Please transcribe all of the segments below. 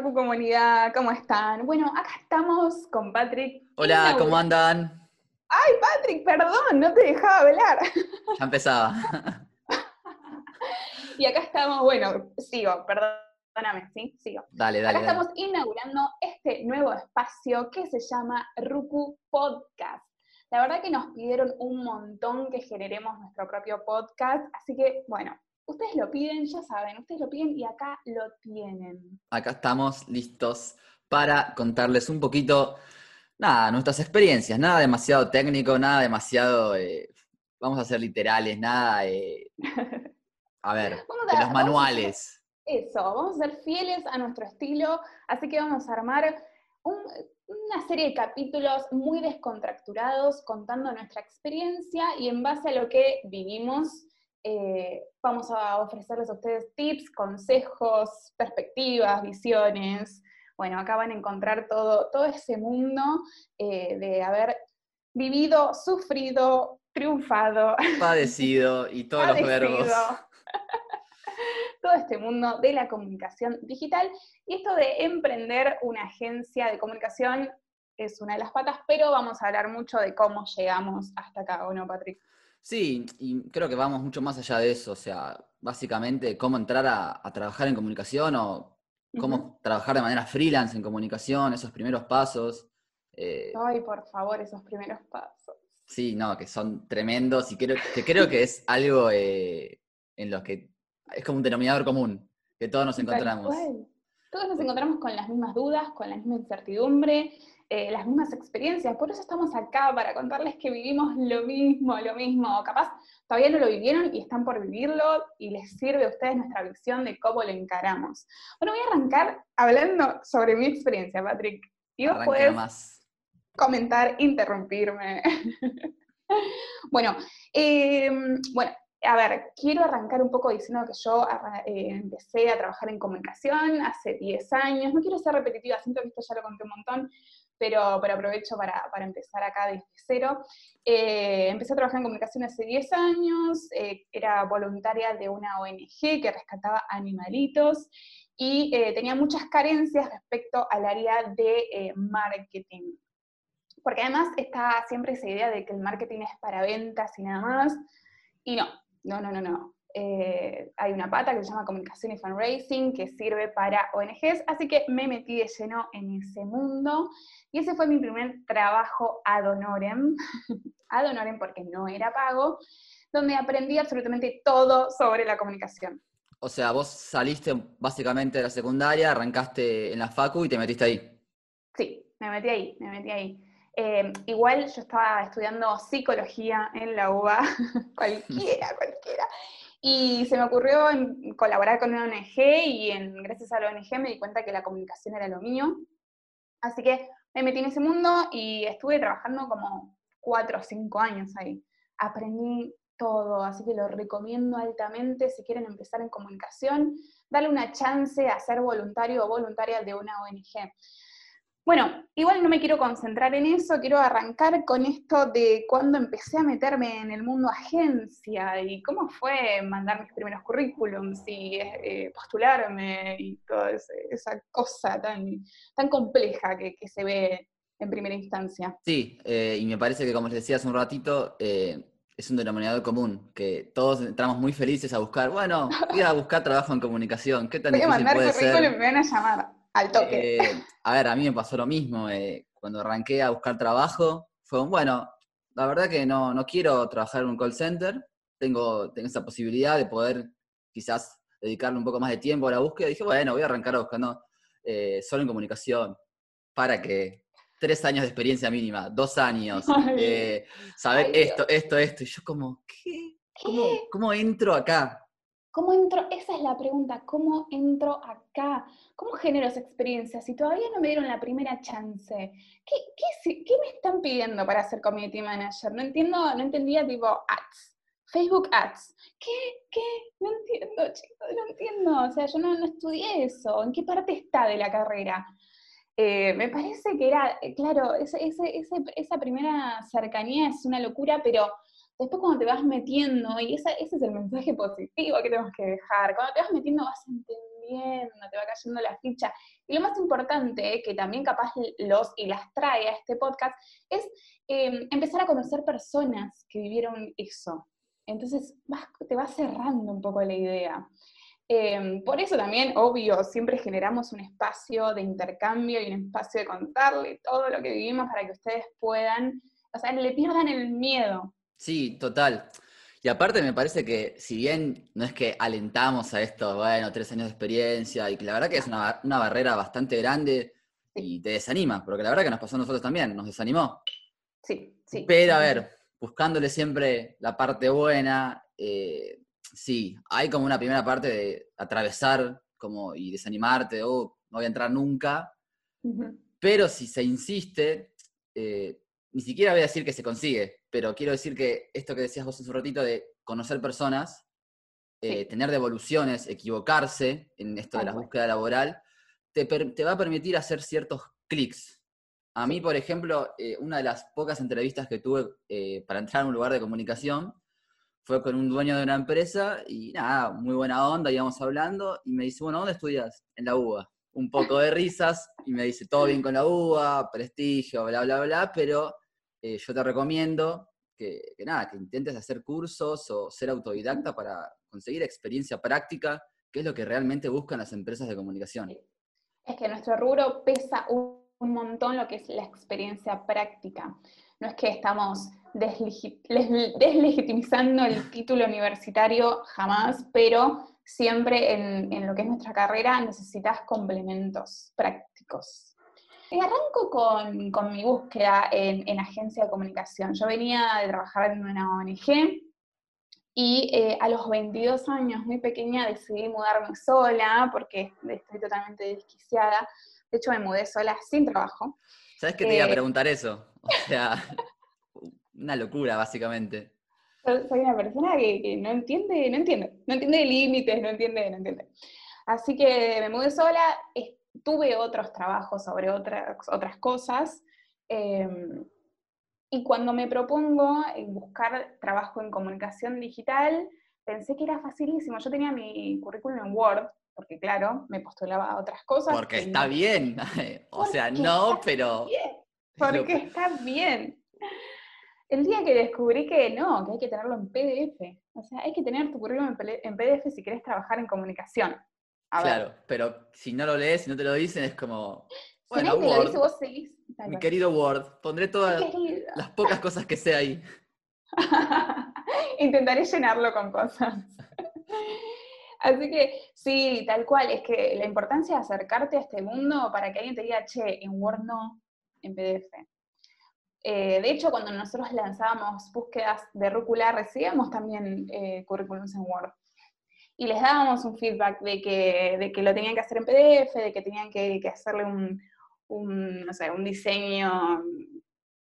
Rupu Comunidad, ¿cómo están? Bueno, acá estamos con Patrick. Hola, ¿cómo andan? Ay, Patrick, perdón, no te dejaba hablar. Ya empezaba. y acá estamos, bueno, sigo, perdóname, ¿sí? Sigo. Dale, dale. Acá estamos inaugurando este nuevo espacio que se llama Rupu Podcast. La verdad que nos pidieron un montón que generemos nuestro propio podcast, así que, bueno, Ustedes lo piden, ya saben, ustedes lo piden y acá lo tienen. Acá estamos listos para contarles un poquito, nada, nuestras experiencias, nada demasiado técnico, nada demasiado, eh, vamos a ser literales, nada, eh, a ver, de los manuales. eso, vamos a ser fieles a nuestro estilo, así que vamos a armar una serie de capítulos muy descontracturados contando nuestra experiencia y en base a lo que vivimos eh, vamos a ofrecerles a ustedes tips, consejos, perspectivas, visiones. Bueno, acá van a encontrar todo, todo ese mundo eh, de haber vivido, sufrido, triunfado. Padecido y todos los verbos. todo este mundo de la comunicación digital y esto de emprender una agencia de comunicación es una de las patas, pero vamos a hablar mucho de cómo llegamos hasta acá, ¿o no, Patrick? Sí, y creo que vamos mucho más allá de eso, o sea, básicamente cómo entrar a, trabajar en comunicación o cómo trabajar de manera freelance en comunicación, esos primeros pasos. Eh. Ay, por favor, esos primeros pasos. Sí, no, que son tremendos y creo que, creo que es algo eh, en lo que es como un denominador común, que todos nos encontramos. Todos nos encontramos con las mismas dudas, con la misma incertidumbre, eh, las mismas experiencias. Por eso estamos acá, para contarles que vivimos lo mismo, lo mismo. Capaz todavía no lo vivieron y están por vivirlo y les sirve a ustedes nuestra visión de cómo lo encaramos. Bueno, voy a arrancar hablando sobre mi experiencia, Patrick. Y vos puedes comentar, interrumpirme. bueno, em, bueno, a ver, quiero arrancar un poco diciendo que yo eh, empecé a trabajar en comunicación hace 10 años. No quiero ser repetitiva, siento que esto ya lo conté un montón, pero, aprovecho para, empezar acá desde cero. Eh, empecé a trabajar en comunicación hace 10 años, eh, era voluntaria de una ONG que rescataba animalitos y tenía muchas carencias respecto al área de marketing. Porque además está siempre esa idea de que el marketing es para ventas y nada más. Y no, no, no, no, no. Eh, hay una pata que se llama Comunicación y Fundraising que sirve para ONGs, así que me metí de lleno en ese mundo y ese fue mi primer trabajo ad honorem, ad honorem porque no era pago, donde aprendí absolutamente todo sobre la comunicación. O sea, vos saliste básicamente de la secundaria, arrancaste en la facu y te metiste ahí. Sí, me metí ahí, me metí ahí. Eh, igual yo estaba estudiando psicología en la UBA, cualquiera, cualquiera. Y se me ocurrió colaborar con una ONG y en, gracias a la ONG me di cuenta que la comunicación era lo mío. Así que me metí en ese mundo y estuve trabajando como cuatro o cinco años ahí. Aprendí todo, así que lo recomiendo altamente si quieren empezar en comunicación, darle una chance a ser voluntario o voluntaria de una ONG. Bueno, igual no me quiero concentrar en eso, quiero arrancar con esto de cuando empecé a meterme en el mundo agencia y cómo fue mandar mis primeros currículums y eh, postularme y toda esa cosa tan, tan compleja que, se ve en primera instancia. Sí, eh, y me parece que como les decía hace un ratito, eh, es un denominador común, que todos entramos muy felices a buscar, bueno, voy a buscar trabajo en comunicación, ¿qué tan voy difícil mandar puede ser? me van a llamar. Al toque. Eh, a ver, a mí me pasó lo mismo. Eh, cuando arranqué a buscar trabajo, fue un, bueno, la verdad que no, no quiero trabajar en un call center. Tengo, tengo esa posibilidad de poder quizás dedicarle un poco más de tiempo a la búsqueda. Dije, bueno, voy a arrancar buscando eh, solo en comunicación. ¿Para que Tres años de experiencia mínima, dos años, saber esto, esto, esto. Y yo como, ¿qué? ¿Cómo, ¿Cómo entro acá? ¿Cómo entro? Esa es la pregunta, ¿cómo entro acá? ¿Cómo genero esa experiencia? Si todavía no me dieron la primera chance, ¿qué, qué, me están pidiendo para ser community manager? No entiendo, no entendía tipo ads, Facebook ads. ¿Qué? ¿Qué? No entiendo, chicos, no entiendo. O sea, yo no, estudié eso. ¿En qué parte está de la carrera? Eh, me parece que era, eh, claro, esa primera cercanía es una locura, pero después cuando te vas metiendo, y ese es el mensaje positivo que tenemos que dejar, cuando te vas metiendo vas entendiendo, te va cayendo la ficha. Y lo más importante, que también capaz los y las trae a este podcast, es em, empezar a conocer personas que vivieron eso. Entonces te va cerrando un poco la idea. Em, por eso también, obvio, siempre generamos un espacio de intercambio y un espacio de contarle todo lo que vivimos para que ustedes puedan, o sea, le pierdan el miedo. Sí, total. Y aparte me parece que si bien no es que alentamos a esto, bueno, tres años de experiencia, y que la verdad que es una, barrera bastante grande y te desanima, porque la verdad que nos pasó a nosotros también, nos desanimó. Sí, sí. Pero a ver, buscándole siempre la parte buena, eh, sí, hay como una primera parte de atravesar como, y desanimarte, o oh, no voy a entrar nunca, pero si se insiste, eh, ni siquiera voy a decir que se consigue, pero quiero decir que esto que decías vos hace un ratito de conocer personas, eh, tener devoluciones, equivocarse en esto de la búsqueda laboral, te, va a permitir hacer ciertos clics. A mí, por ejemplo, eh, una de las pocas entrevistas que tuve eh, para entrar a un lugar de comunicación fue con un dueño de una empresa y nada, muy buena onda, íbamos hablando y me dice, bueno, ¿dónde estudias? En la UBA. Un poco de risas y me dice, todo bien con la UBA, prestigio, bla, bla, bla, pero eh, yo te recomiendo que, nada, que intentes hacer cursos o ser autodidacta para conseguir experiencia práctica, que es lo que realmente buscan las empresas de comunicación. Es que nuestro rubro pesa un, montón lo que es la experiencia práctica. No es que estamos deslegitimizando el título universitario jamás, pero siempre en, en, lo que es nuestra carrera necesitas complementos prácticos. Eh, arranco con, mi búsqueda en, agencia de comunicación. Yo venía de trabajar en una ONG y eh, a los 22 años, muy pequeña, decidí mudarme sola porque estoy totalmente desquiciada. De hecho, me mudé sola sin trabajo. ¿Sabes que te iba a eh, preguntar eso? O sea, una locura, básicamente. Soy una persona que, no entiende, no entiende, no entiende límites, no entiende, no entiende. Así que me mudé sola, tuve otros trabajos sobre otras, otras cosas. Em, y cuando me propongo buscar trabajo en comunicación digital, pensé que era facilísimo. Yo tenía mi currículum en Word, porque claro, me postulaba a otras cosas. Porque está bien. o sea, no, pero... Porque está bien. El día que descubrí que no, que hay que tenerlo en PDF. O sea, hay que tener tu currículum en PDF si quieres trabajar en comunicación claro, pero si no lo lees, si no te lo dicen, es como. Bueno, si Word, vos seguís. Mi querido Word, pondré todas las pocas cosas que sé ahí. Intentaré llenarlo con cosas. Así que sí, tal cual, es que la importancia de acercarte a este mundo para que alguien te diga, che, en Word no, en PDF. Eh, de hecho, cuando nosotros lanzábamos búsquedas de Rúcula, recibíamos también eh, currículums en Word y les dábamos un feedback de que, de que lo tenían que hacer en PDF, de que tenían que, hacerle un, no sé, un diseño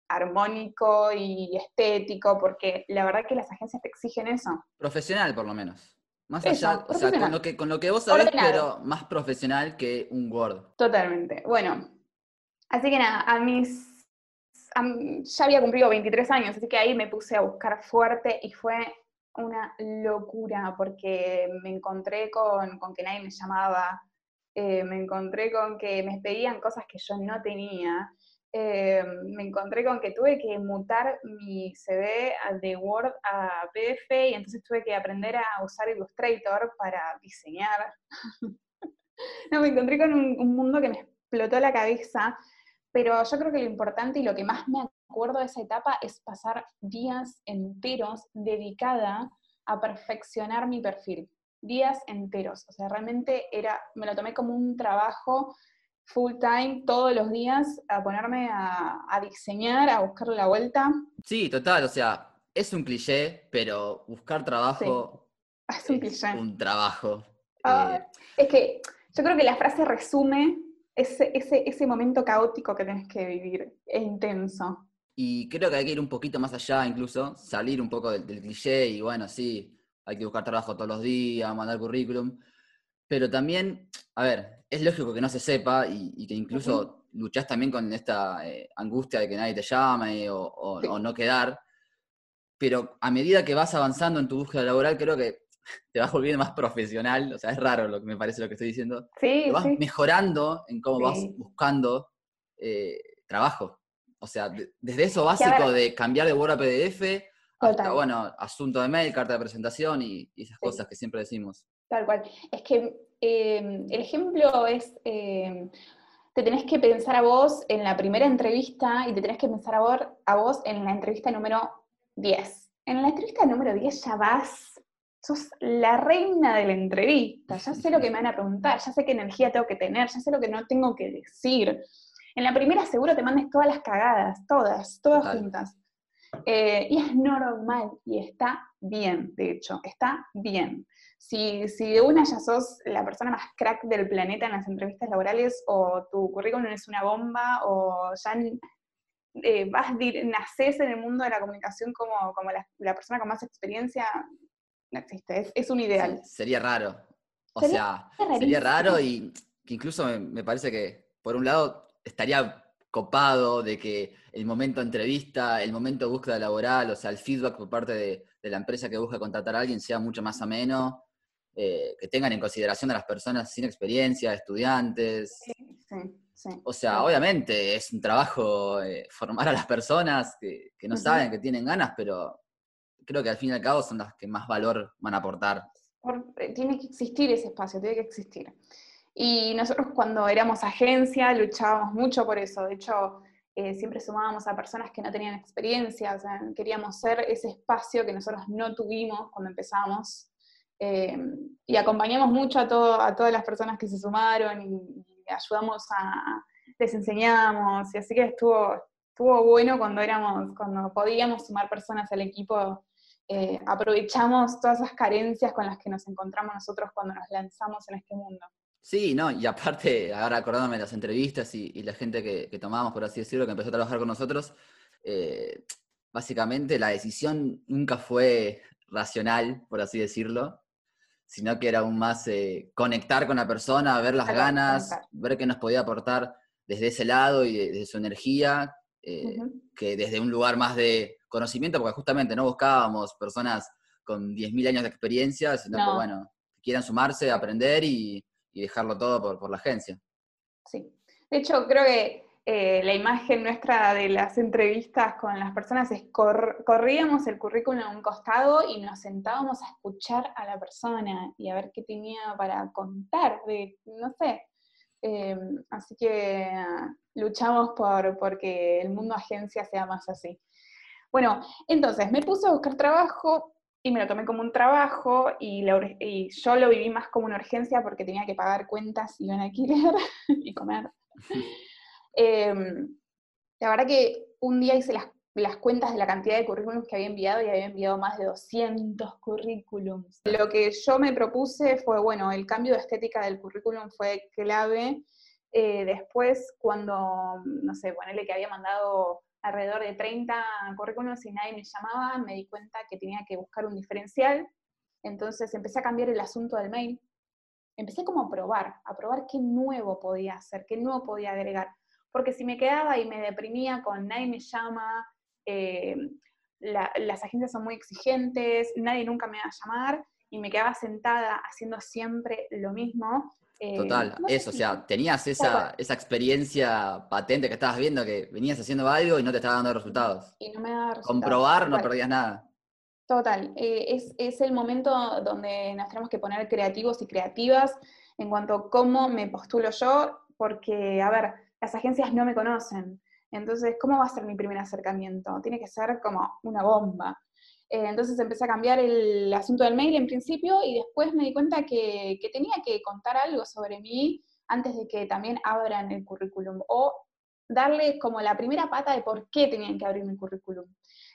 armónico y estético, porque la verdad que las agencias te exigen eso. Profesional, por lo menos. Más allá, o sea, con lo, que, con lo que vos sabés, pero más profesional que un Word. Totalmente. Bueno, así que nada, a mis ya había cumplido 23 años, así que ahí me puse a buscar fuerte y fue una locura porque me encontré con, que nadie me llamaba, eh, me encontré con que me pedían cosas que yo no tenía, eh, me encontré con que tuve que mutar mi CV de Word a PDF y entonces tuve que aprender a usar Illustrator para diseñar. no, me encontré con un, un mundo que me explotó la cabeza, pero yo creo que lo importante y lo que más me acuerdo de esa etapa es pasar días enteros dedicada a perfeccionar mi perfil. Días enteros. O sea, realmente era, me lo tomé como un trabajo full time todos los días a ponerme a, diseñar, a buscarle la vuelta. Sí, total, o sea, es un cliché, pero buscar trabajo es un cliché. Un trabajo. Ah, eh, es que yo creo que la frase resume ese, ese, ese momento caótico que tenés que vivir, es intenso. Y creo que hay que ir un poquito más allá, incluso, salir un poco del, cliché y bueno, sí, hay que buscar trabajo todos los días, mandar currículum. Pero también, a ver, es lógico que no se sepa y, que incluso luchás también con esta eh, angustia de que nadie te llame o, no quedar. Pero a medida que vas avanzando en tu búsqueda laboral, creo que te vas volviendo más profesional, o sea, es raro lo que me parece lo que estoy diciendo. Sí, Te vas sí. mejorando en cómo vas buscando eh, trabajo. O sea, de- desde eso básico de cambiar de Word a PDF hasta, Total. bueno, asunto de mail, carta de presentación y, y esas Sí. cosas que siempre decimos. Tal cual. Es que eh, el ejemplo es, eh, te tenés que pensar a vos en la primera entrevista y te tenés que pensar a vos, a vos en la entrevista número 10. En la entrevista número 10 ya vas, sos la reina de la entrevista, ya sé lo que me van a preguntar, ya sé qué energía tengo que tener, ya sé lo que no tengo que decir. En la primera seguro te mandes todas las cagadas, todas, todas Total. juntas. Eh, y es normal, y está bien, de hecho, está bien. Si, si de una ya sos la persona más crack del planeta en las entrevistas laborales, o tu currículum es una bomba, o ya eh, vas, nacés en el mundo de la comunicación como, como la, la persona con más experiencia, no existe, es, es un ideal. Sí, sería raro. O Sería sea, sería raro y que incluso me, me parece que, por un lado, estaría copado de que el momento de entrevista, el momento de búsqueda laboral, o sea, el feedback por parte de, de la empresa que busca contratar a alguien sea mucho más ameno, eh, que tengan en consideración a las personas sin experiencia, estudiantes. Sí, sí. O sea, Sí. obviamente es un trabajo eh, formar a las personas que, que no saben, que tienen ganas, pero creo que al fin y al cabo son las que más valor van a aportar. por- eh, tiene que existir ese espacio, tiene que existir. Y nosotros cuando éramos agencia luchábamos mucho por eso, de hecho eh, siempre sumábamos a personas que no tenían experiencia, o sea, queríamos ser ese espacio que nosotros no tuvimos cuando empezamos. Eh, y acompañamos mucho a, todo, a todas las personas que se sumaron y, y ayudamos a, les enseñamos, y así que estuvo, estuvo bueno cuando éramos, cuando podíamos sumar personas al equipo eh, aprovechamos todas esas carencias con las que nos encontramos nosotros cuando nos lanzamos en este mundo. Sí, no, y aparte, ahora acordándome de las entrevistas y, y la gente que, que tomamos, por así decirlo, que empezó a trabajar con nosotros, eh, básicamente la decisión nunca fue racional, por así decirlo, sino que era aún más eh, conectar con la persona, ver las ganas, conectar. ver qué nos podía aportar desde ese lado y de- desde su energía, eh, que desde un lugar más de conocimiento, porque justamente no buscábamos personas con 10.000 años de experiencia, sino que, No. bueno, que quieran sumarse, aprender y, y dejarlo todo por, por la agencia. Sí. De hecho, creo que eh, la imagen nuestra de las entrevistas con las personas es cor- corríamos el currículum a un costado y nos sentábamos a escuchar a la persona y a ver qué tenía para contar, de, no sé. Eh, así que ah, luchamos por porque el mundo agencia sea más así. Bueno, entonces me puse a buscar trabajo y me lo tomé como un trabajo y, la ur- y yo lo viví más como una urgencia porque tenía que pagar cuentas y un alquiler y comer. Em, la verdad que un día hice las, las cuentas de la cantidad de currículums que había enviado y había enviado más de 200 currículums. Lo que yo me propuse fue, bueno, el cambio de estética del currículum fue clave. Eh, después, cuando, no sé, ponele que había mandado alrededor de 30 currículums y nadie me llamaba, me di cuenta que tenía que buscar un diferencial. Entonces empecé a cambiar el asunto del mail. Empecé como a probar, a probar qué nuevo podía hacer, qué nuevo podía agregar. Porque si me quedaba y me deprimía con nadie me llama, eh, la- las agencias son muy exigentes, nadie nunca me va a llamar, y me quedaba sentada haciendo siempre lo mismo. Eh, Total, sé eso, o sea, tenías esa, esa experiencia patente que estabas viendo, que venías haciendo algo y no te estaba dando resultados. y no me daba resultados, Comprobar no perdías nada. Total, eh, es, es el momento donde nos tenemos que poner creativos y creativas en cuanto a cómo me postulo yo, porque, a ver, las agencias no me conocen. Entonces, ¿cómo va a ser mi primer acercamiento? Tiene que ser como una bomba. Eh, entonces empecé a cambiar el asunto del mail en principio y después me di cuenta que, que tenía que contar algo sobre mí antes de que también abran el currículum o darle como la primera pata de por qué tenían que abrir mi currículum.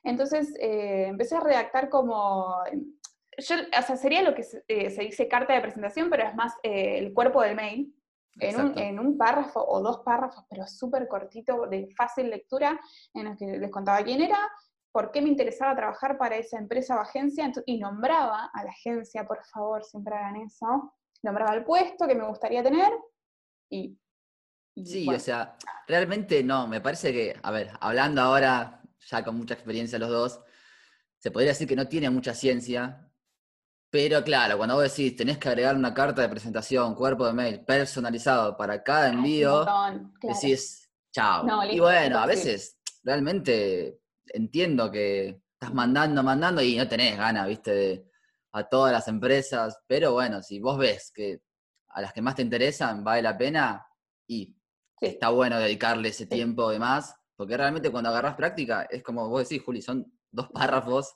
Entonces eh, empecé a redactar como, yo, o sea, sería lo que se, eh, se dice carta de presentación, pero es más eh, el cuerpo del mail, en un, en un párrafo o dos párrafos, pero súper cortito, de fácil lectura, en los que les contaba quién era, por qué me interesaba trabajar para esa empresa o agencia, y nombraba a la agencia, por favor, siempre hagan eso, nombraba el puesto que me gustaría tener, y... y Sí, bueno, o sea, realmente no, me parece que, a ver, hablando ahora, ya con mucha experiencia los dos, se podría decir que no tiene mucha ciencia, Pero claro, cuando vos decís, tenés que agregar una carta de presentación, cuerpo de mail personalizado para cada envío, decís, chao. y bueno, a veces realmente entiendo que estás mandando, mandando y no tenés ganas, viste, de, a todas las empresas, pero bueno, si vos ves que a las que más te interesan vale la pena y está bueno dedicarle ese tiempo de más, porque realmente cuando agarras práctica es como vos decís, Juli, son dos párrafos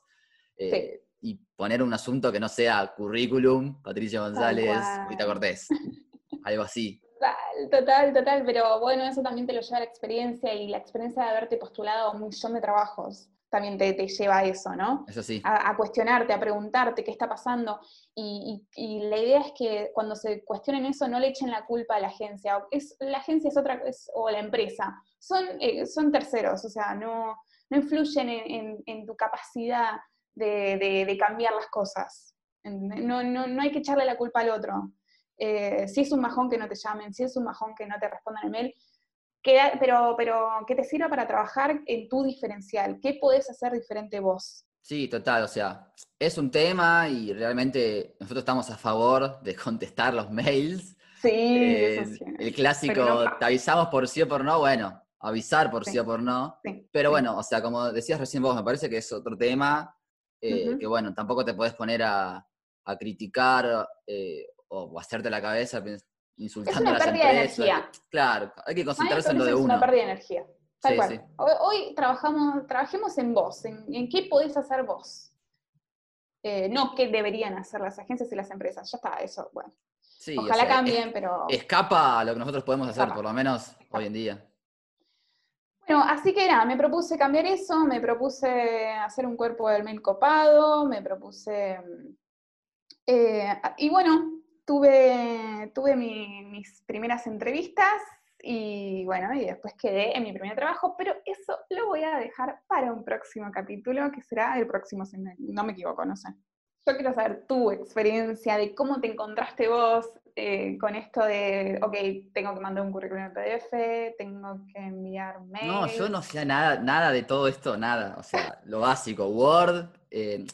eh, y poner un asunto que no sea currículum, Patricia González, Rita Cortés, algo así. Total, total, total, pero bueno, eso también te lo lleva la experiencia y la experiencia de haberte postulado a un millón de trabajos también te, lleva a eso, ¿no? Eso sí. A, cuestionarte, a preguntarte qué está pasando. Y, la idea es que cuando se cuestionen eso no le echen la culpa a la agencia. Es, la agencia es otra, o la empresa. Son, eh, son terceros, o sea, no, no influyen en, tu capacidad de, cambiar las cosas. No, no, no, hay que echarle la culpa al otro. Eh, si es un majón que no te llamen, si es un majón que no te respondan el mail, pero, pero que te sirva para trabajar en tu diferencial. ¿Qué podés hacer diferente vos? Sí, total, o sea, es un tema y realmente nosotros estamos a favor de contestar los mails. Sí, eh, eso sí. El clásico, te avisamos por sí o por no, bueno, avisar por sí, o por no. Pero bueno, o sea, como decías recién vos, me parece que es otro tema eh, que bueno, tampoco te podés poner a, criticar eh, o hacerte la cabeza insultando es una pérdida de energía. Claro, hay que concentrarse en lo de uno. Es una pérdida de energía. Tal cual. Hoy, trabajamos, trabajemos en vos, en, qué podés hacer vos. Eh, no qué deberían hacer las agencias y las empresas. Ya está, eso, bueno. Ojalá cambien, pero. Escapa a lo que nosotros podemos hacer, por lo menos hoy en día. Bueno, así que nada, me propuse cambiar eso, me propuse hacer un cuerpo del mail copado, me propuse. Eh, y bueno, tuve, tuve mis primeras entrevistas y bueno, y después quedé en mi primer trabajo, pero eso lo voy a dejar para un próximo capítulo, que será el próximo, no me equivoco, no sé. Yo quiero saber tu experiencia de cómo te encontraste vos eh, con esto de, ok, tengo que mandar un currículum en PDF, tengo que enviar mail. No, yo no hacía nada, nada de todo esto, nada. O sea, lo básico, Word. Eh,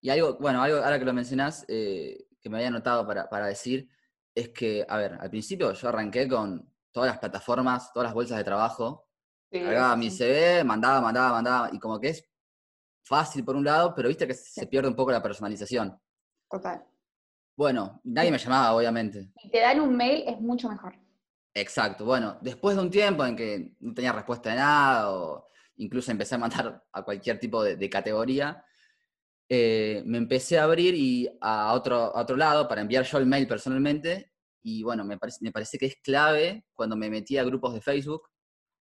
y algo, bueno, algo ahora que lo mencionás, eh, que me había anotado para, decir es que, a ver, al principio yo arranqué con todas las plataformas, todas las bolsas de trabajo, cargaba mi CV, mandaba, mandaba, mandaba, y como que es fácil por un lado, pero viste que se pierde un poco la personalización. Total. Bueno, nadie me llamaba, obviamente. Y te dan un mail es mucho mejor. Exacto, bueno, después de un tiempo en que no tenía respuesta de nada, o incluso empecé a mandar a cualquier tipo de categoría, eh, me empecé a abrir y a otro, otro lado para enviar yo el mail personalmente. Y bueno, me parece, me parece que es clave cuando me metí a grupos de Facebook.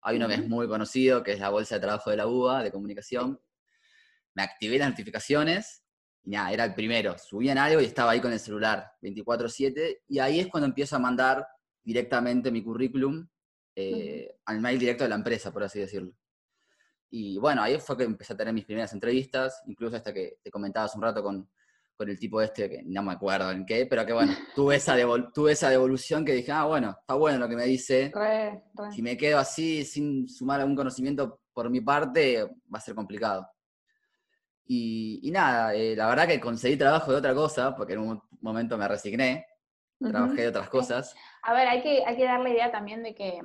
Hay uno que es muy conocido, que es la Bolsa de Trabajo de la UBA, de comunicación. Me activé las notificaciones y nada, era el primero. Subían algo y estaba ahí con el celular 24/7. Y ahí es cuando empiezo a mandar directamente mi currículum eh, al mail directo de la empresa, por así decirlo. Y bueno, ahí fue que empecé a tener mis primeras entrevistas, incluso hasta que te comentabas un rato con, con el tipo este, que no me acuerdo en qué, pero que bueno, tuve esa, tuve esa devolución que dije, ah, bueno, está bueno lo que me dice. Si me quedo así sin sumar algún conocimiento por mi parte, va a ser complicado. Y, nada, eh, la verdad que conseguí trabajo de otra cosa, porque en un momento me resigné, trabajé de otras cosas. A ver, hay que, hay que dar la idea también de que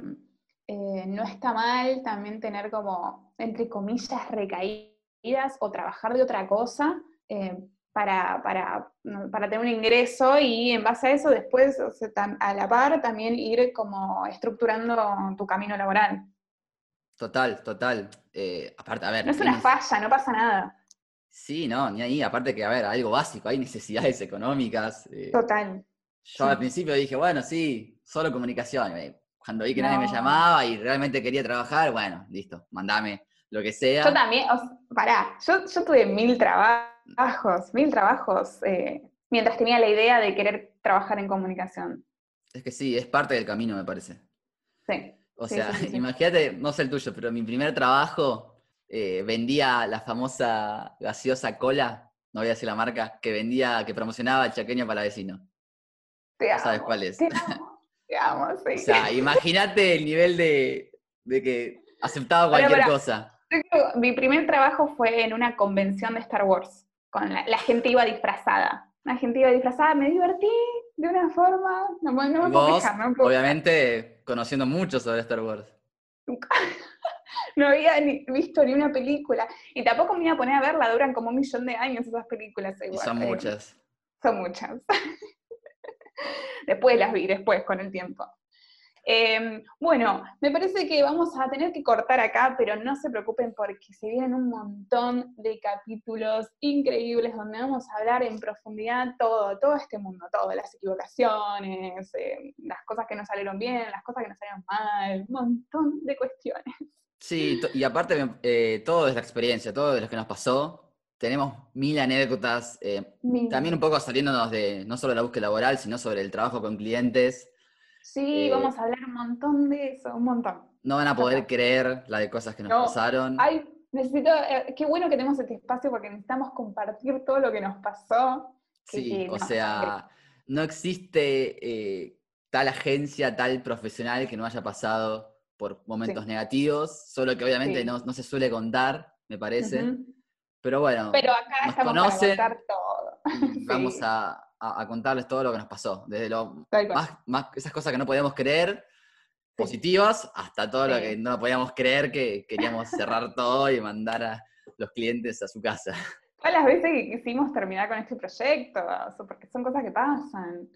eh, no está mal también tener como, entre comillas, recaídas o trabajar de otra cosa eh, para, para, tener un ingreso y en base a eso después, a la par, también ir como estructurando tu camino laboral. Total, total. Eh, aparte, a ver. No es una falla, no pasa nada. Sí, no, ni ahí. Aparte que, a ver, algo básico, hay necesidades económicas. Total. Yo al principio dije, bueno, sí, solo comunicación cuando vi que nadie me llamaba y realmente quería trabajar, bueno, listo, mandame lo que sea. Yo también, pará, yo, tuve mil trabajos, mil trabajos, eh, mientras tenía la idea de querer trabajar en comunicación. Es que sí, es parte del camino, me parece. Sí. O sea, imagínate, no sé el tuyo, pero mi primer trabajo eh, vendía la famosa gaseosa cola, no voy a decir la marca, que vendía, que promocionaba el chaqueño para vecino. ¿Sabes cuál es? O sea, imagínate el nivel de, que aceptaba cualquier cosa. Mi primer trabajo fue en una convención de Star Wars. Con la, gente iba disfrazada. una gente iba disfrazada, me divertí de una forma, no, no me puedo Vos, no me puedo obviamente, conociendo mucho sobre Star Wars. no había ni visto ni una película. Y tampoco me iba a poner a verla, duran como un millón de años esas películas. Igual, son eh, muchas. Son muchas. después las vi, después, con el tiempo. Eh, bueno, me parece que vamos a tener que cortar acá, pero no se preocupen porque se vienen un montón de capítulos increíbles donde vamos a hablar en profundidad todo, todo este mundo, todo, las equivocaciones, eh, las cosas que nos salieron bien, las cosas que nos salieron mal, un montón de cuestiones. Sí, y aparte, eh, todo es la experiencia, todo de lo que nos pasó. Tenemos mil anécdotas, eh, también un poco saliéndonos de no solo la búsqueda laboral, sino sobre el trabajo con clientes. Sí, eh, vamos a hablar un montón de eso, un montón. No van a poder creer la de cosas que nos No, pasaron. Ay, necesito, eh, qué bueno que tenemos este espacio porque necesitamos compartir todo lo que nos pasó. que- Sí, que o sea, no existe eh, tal agencia, tal profesional que no haya pasado por momentos Sí. negativos, solo que obviamente Sí. no, no se suele contar, me parece. Ujú. Pero bueno, Pero acá nos estamos conocen. para contar todo. vamos Sí. a, a- a contarles todo lo que nos pasó, desde lo más, más- esas cosas que no podíamos creer, positivas, hasta todo lo que no podíamos creer que queríamos cerrar todo y mandar a los clientes a su casa. Todas las veces que quisimos terminar con este proyecto, porque son cosas que pasan.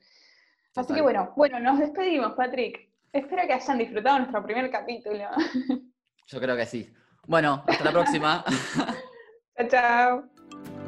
Así que bueno, bueno, nos despedimos, Patrick. Espero que hayan disfrutado nuestro primer capítulo. Yo creo que sí. Bueno, hasta la próxima. chao, chao.